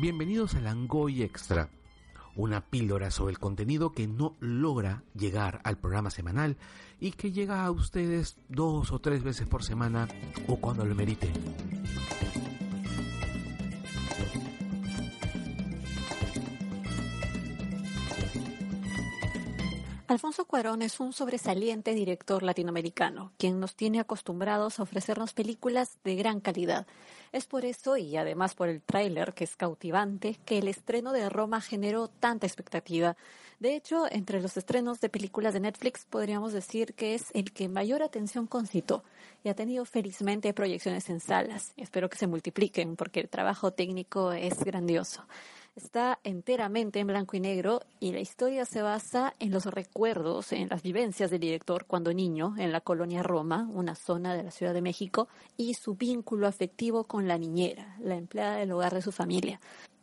Bienvenidos a Langoy Extra, una píldora sobre el contenido que no logra llegar al programa semanal y que llega a ustedes dos o tres veces por semana o cuando lo meriten. Alfonso Cuarón es un sobresaliente director latinoamericano, quien nos tiene acostumbrados a ofrecernos películas de gran calidad. Es por eso, y además por el tráiler, que es cautivante, que el estreno de Roma generó tanta expectativa. De hecho, entre los estrenos de películas de Netflix podríamos decir que es el que mayor atención concitó y ha tenido felizmente proyecciones en salas. Espero que se multipliquen porque el trabajo técnico es grandioso. Está enteramente en blanco y negro y la historia se basa en los recuerdos, en las vivencias del director cuando niño en la colonia Roma, una zona de la Ciudad de México, y su vínculo afectivo con la niñera, la empleada del hogar de su familia.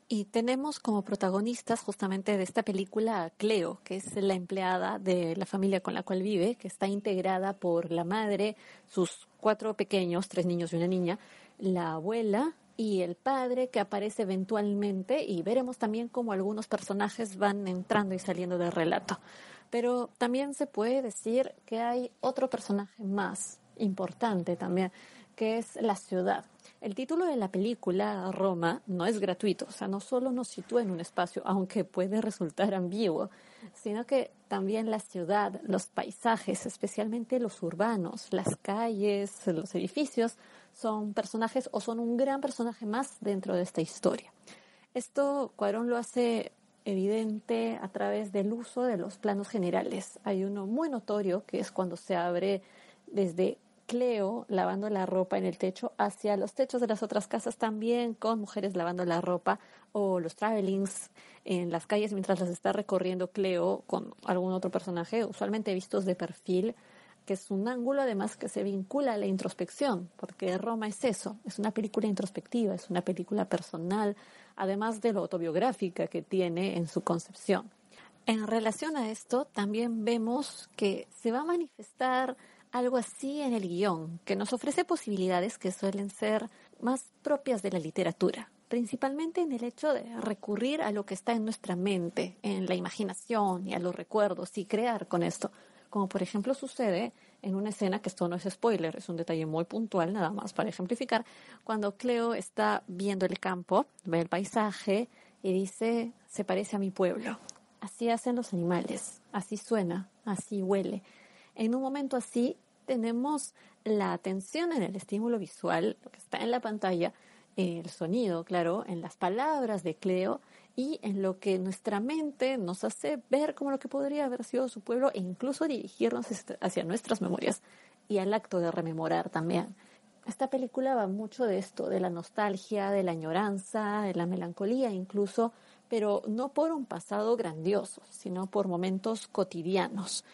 Y tenemos como protagonistas justamente de esta película a Cleo, que es la empleada de la familia con la cual vive, que está integrada por la madre, sus cuatro pequeños, tres niños y una niña, la abuela, y el padre que aparece eventualmente y veremos también cómo algunos personajes van entrando y saliendo del relato. Pero también se puede decir que hay otro personaje más importante también, que es la ciudad. El título de la película, Roma, no es gratuito, o sea, no solo nos sitúa en un espacio, aunque puede resultar ambiguo, sino que también la ciudad, los paisajes, especialmente los urbanos, las calles, los edificios, son personajes o son un gran personaje más dentro de esta historia. Esto Cuarón lo hace evidente a través del uso de los planos generales. Hay uno muy notorio que es cuando se abre desde Cleo lavando la ropa en el techo hacia los techos de las otras casas también con mujeres lavando la ropa o los travelings en las calles mientras las está recorriendo Cleo con algún otro personaje, usualmente vistos de perfil que es un ángulo además que se vincula a la introspección, porque Roma es eso, es una película introspectiva, es una película personal, además de lo autobiográfica que tiene en su concepción. En relación a esto, también vemos que se va a manifestar algo así en el guion, que nos ofrece posibilidades que suelen ser más propias de la literatura, principalmente en el hecho de recurrir a lo que está en nuestra mente, en la imaginación y a los recuerdos y crear con esto como por ejemplo sucede en una escena que esto no es spoiler, es un detalle muy puntual nada más para ejemplificar, cuando Cleo está viendo el campo, ve el paisaje y dice, se parece a mi pueblo. Así hacen los animales, así suena, así huele. En un momento así tenemos la atención en el estímulo visual, lo que está en la pantalla, el sonido, claro, en las palabras de Cleo y en lo que nuestra mente nos hace ver como lo que podría haber sido su pueblo e incluso dirigirnos hacia nuestras memorias y al acto de rememorar también. Esta película va mucho de esto, de la nostalgia, de la añoranza, de la melancolía incluso, pero no por un pasado grandioso, sino por momentos cotidianos.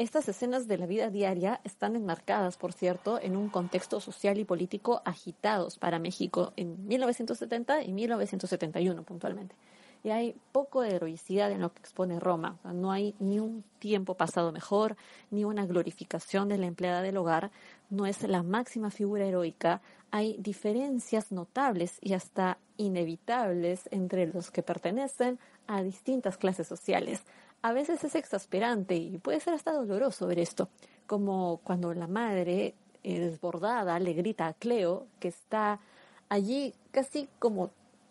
Estas escenas de la vida diaria están enmarcadas, por cierto, en un contexto social y político agitados para México en 1970 y 1971 puntualmente y hay poco de heroicidad en lo que expone Roma. no hay ni un tiempo pasado mejor, ni una glorificación de la empleada del hogar, no es la máxima figura heroica. Hay diferencias notables y hasta inevitables entre los que pertenecen a distintas clases sociales. A veces es exasperante y puede ser hasta doloroso ver esto, como cuando la madre eh, desbordada le grita a Cleo que está allí casi como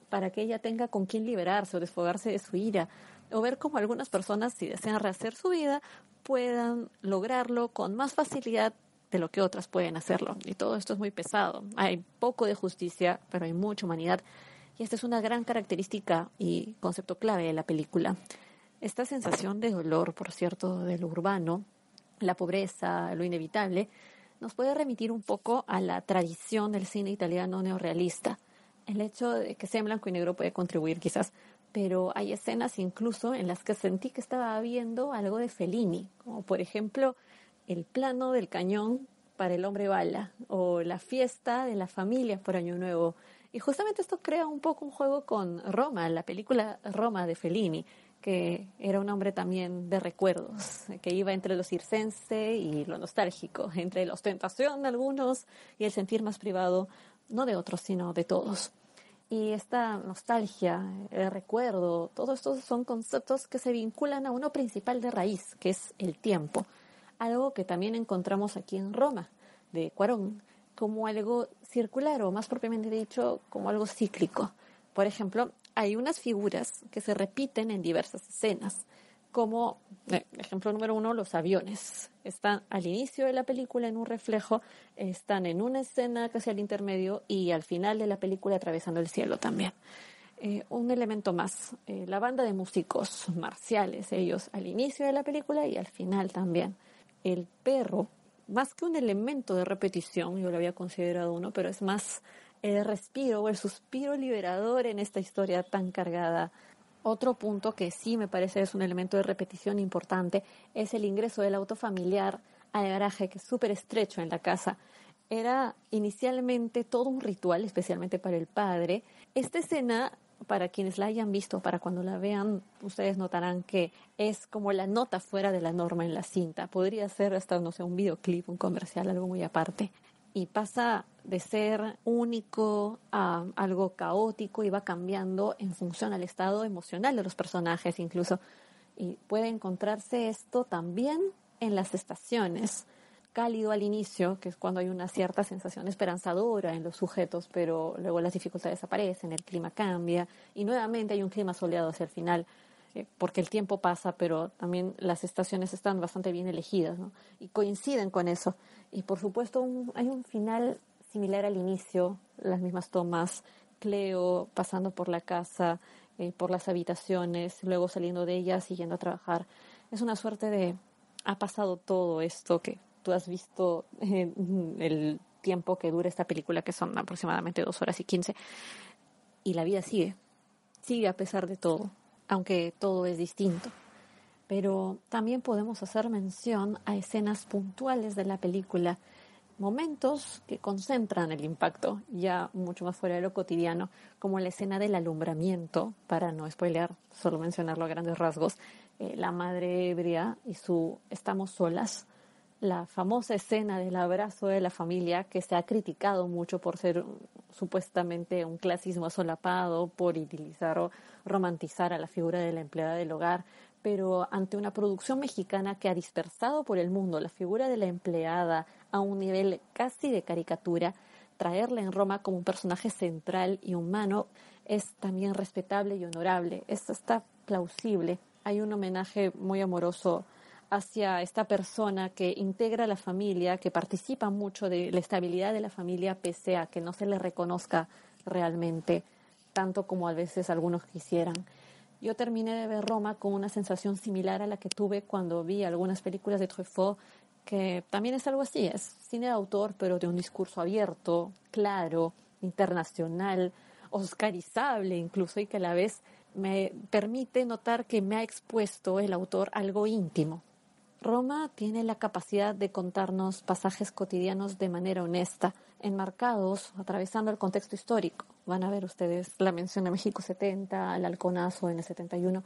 para que ella tenga con quién liberarse o desfogarse de su ira, o ver cómo algunas personas, si desean rehacer su vida, puedan lograrlo con más facilidad de lo que otras pueden hacerlo. Y todo esto es muy pesado. Hay poco de justicia, pero hay mucha humanidad. Y esta es una gran característica y concepto clave de la película. Esta sensación de dolor, por cierto, de lo urbano, la pobreza, lo inevitable, nos puede remitir un poco a la tradición del cine italiano neorealista el hecho de que sea en blanco y negro puede contribuir quizás, pero hay escenas incluso en las que sentí que estaba viendo algo de Fellini, como por ejemplo el plano del cañón para el hombre bala o la fiesta de la familia por Año Nuevo. Y justamente esto crea un poco un juego con Roma, la película Roma de Fellini, que era un hombre también de recuerdos, que iba entre lo circense y lo nostálgico, entre la ostentación de algunos y el sentir más privado, no de otros, sino de todos. Y esta nostalgia, el recuerdo, todos estos son conceptos que se vinculan a uno principal de raíz, que es el tiempo. Algo que también encontramos aquí en Roma, de Cuarón, como algo circular o más propiamente dicho, como algo cíclico. Por ejemplo, hay unas figuras que se repiten en diversas escenas, como eh, ejemplo número uno, los aviones. Están al inicio de la película en un reflejo, están en una escena casi al intermedio y al final de la película atravesando el cielo también. Eh, un elemento más, eh, la banda de músicos marciales, ellos al inicio de la película y al final también. El perro, más que un elemento de repetición, yo lo había considerado uno, pero es más el respiro o el suspiro liberador en esta historia tan cargada. Otro punto que sí me parece es un elemento de repetición importante es el ingreso del auto familiar al garaje, que es súper estrecho en la casa. Era inicialmente todo un ritual, especialmente para el padre. Esta escena, para quienes la hayan visto, para cuando la vean, ustedes notarán que es como la nota fuera de la norma en la cinta. Podría ser hasta, no sé, un videoclip, un comercial, algo muy aparte y pasa de ser único a algo caótico y va cambiando en función al estado emocional de los personajes incluso. Y puede encontrarse esto también en las estaciones. Cálido al inicio, que es cuando hay una cierta sensación esperanzadora en los sujetos, pero luego las dificultades aparecen, el clima cambia y nuevamente hay un clima soleado hacia el final porque el tiempo pasa, pero también las estaciones están bastante bien elegidas, ¿no? Y coinciden con eso. Y por supuesto hay un final similar al inicio, las mismas tomas, Cleo pasando por la casa, eh, por las habitaciones, luego saliendo de ellas, siguiendo a trabajar. Es una suerte de, ha pasado todo esto que tú has visto en el tiempo que dura esta película, que son aproximadamente dos horas y quince, y la vida sigue, sigue a pesar de todo aunque todo es distinto. Pero también podemos hacer mención a escenas puntuales de la película, momentos que concentran el impacto, ya mucho más fuera de lo cotidiano, como la escena del alumbramiento, para no spoilear, solo mencionarlo a grandes rasgos, eh, la madre ebria y su estamos solas, la famosa escena del abrazo de la familia que se ha criticado mucho por ser supuestamente un clasismo solapado, por utilizar o romantizar a la figura de la empleada del hogar, pero ante una producción mexicana que ha dispersado por el mundo la figura de la empleada a un nivel casi de caricatura, traerla en Roma como un personaje central y humano es también respetable y honorable. Esto está plausible. Hay un homenaje muy amoroso hacia esta persona que integra la familia, que participa mucho de la estabilidad de la familia, pese a que no se le reconozca realmente tanto como a veces algunos quisieran. Yo terminé de ver Roma con una sensación similar a la que tuve cuando vi algunas películas de Truffaut, que también es algo así, es cine de autor, pero de un discurso abierto, claro, internacional, oscarizable incluso, y que a la vez me permite notar que me ha expuesto el autor algo íntimo, Roma tiene la capacidad de contarnos pasajes cotidianos de manera honesta, enmarcados, atravesando el contexto histórico. Van a ver ustedes la mención de México 70, el halconazo en el 71,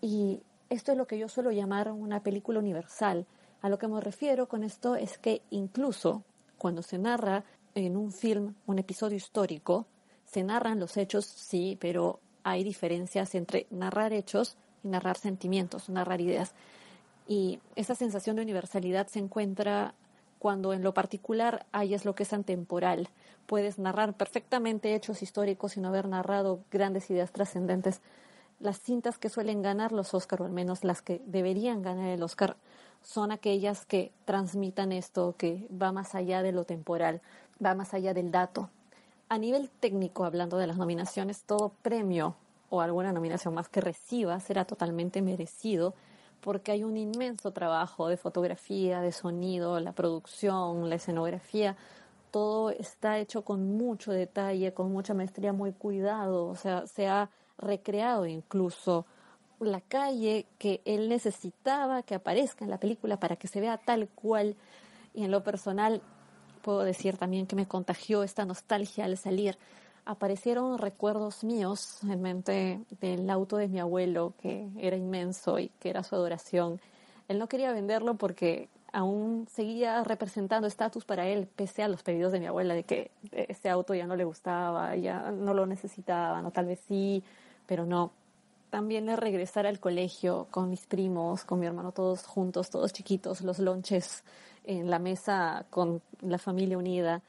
y esto es lo que yo suelo llamar una película universal. A lo que me refiero con esto es que incluso cuando se narra en un film un episodio histórico, se narran los hechos, sí, pero hay diferencias entre narrar hechos y narrar sentimientos, narrar ideas. Y esa sensación de universalidad se encuentra cuando en lo particular hayas lo que es antemporal. Puedes narrar perfectamente hechos históricos sin haber narrado grandes ideas trascendentes. Las cintas que suelen ganar los Oscar, o al menos las que deberían ganar el Oscar, son aquellas que transmitan esto, que va más allá de lo temporal, va más allá del dato. A nivel técnico, hablando de las nominaciones, todo premio o alguna nominación más que reciba será totalmente merecido porque hay un inmenso trabajo de fotografía, de sonido, la producción, la escenografía, todo está hecho con mucho detalle, con mucha maestría, muy cuidado, o sea, se ha recreado incluso la calle que él necesitaba que aparezca en la película para que se vea tal cual. Y en lo personal puedo decir también que me contagió esta nostalgia al salir aparecieron recuerdos míos en mente del auto de mi abuelo, que era inmenso y que era su adoración. Él no quería venderlo porque aún seguía representando estatus para él, pese a los pedidos de mi abuela de que ese auto ya no le gustaba, ya no lo necesitaba, no tal vez sí, pero no. También de regresar al colegio con mis primos, con mi hermano, todos juntos, todos chiquitos, los lonches en la mesa con la familia unida.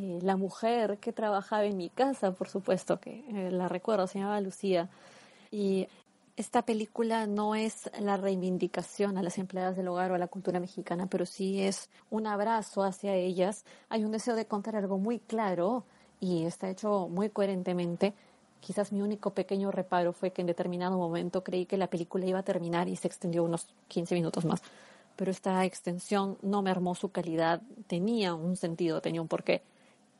Eh, la mujer que trabajaba en mi casa, por supuesto, que eh, la recuerdo, se llamaba Lucía. Y esta película no es la reivindicación a las empleadas del hogar o a la cultura mexicana, pero sí es un abrazo hacia ellas. Hay un deseo de contar algo muy claro y está hecho muy coherentemente. Quizás mi único pequeño reparo fue que en determinado momento creí que la película iba a terminar y se extendió unos 15 minutos más. Pero esta extensión no me armó su calidad, tenía un sentido, tenía un porqué.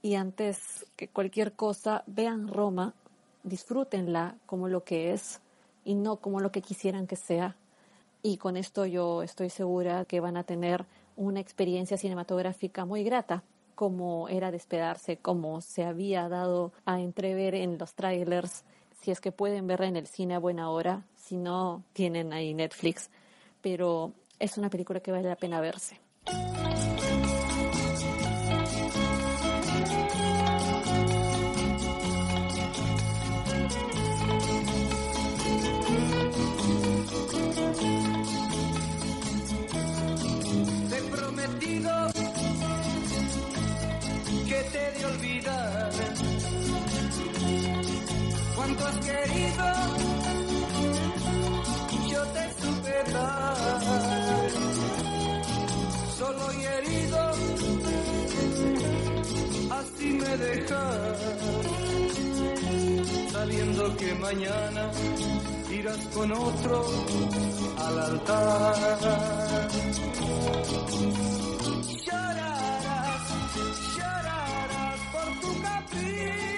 Y antes que cualquier cosa, vean Roma, disfrútenla como lo que es, y no como lo que quisieran que sea. Y con esto yo estoy segura que van a tener una experiencia cinematográfica muy grata, como era de como se había dado a entrever en los trailers. Si es que pueden verla en el cine a buena hora, si no, tienen ahí Netflix. Pero es una película que vale la pena verse. Cuánto has querido, yo te supe dar, solo y herido, así me dejas, sabiendo que mañana irás con otro al altar. conmigo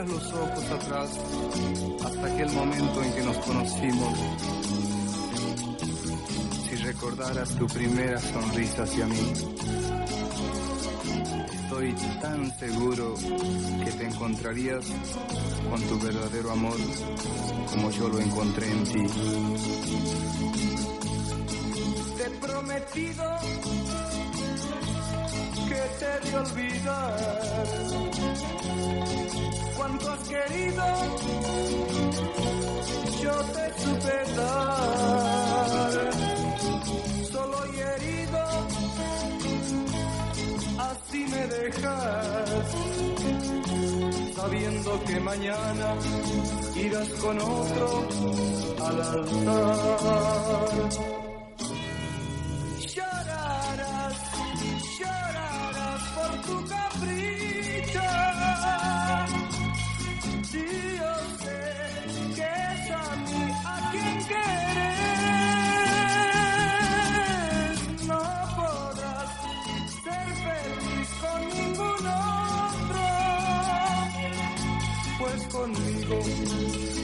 Si los ojos atrás hasta aquel momento en que nos conocimos, recordaras tu primera sonrisa hacia mí. Estoy tan seguro que te encontrarías con tu verdadero amor como yo lo encontré en ti. Te he prometido que te de olvidar. Cuánto has querido, yo te supe dar así me dejas, sabiendo que mañana irás con otro al altar.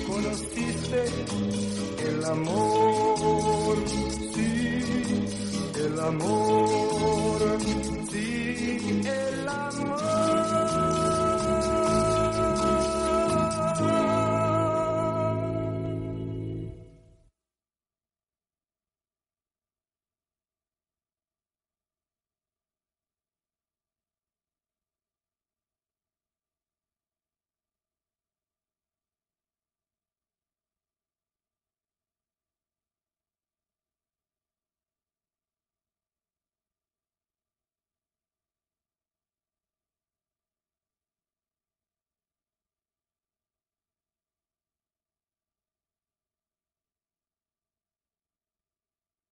Conociste el amor, sí, el amor,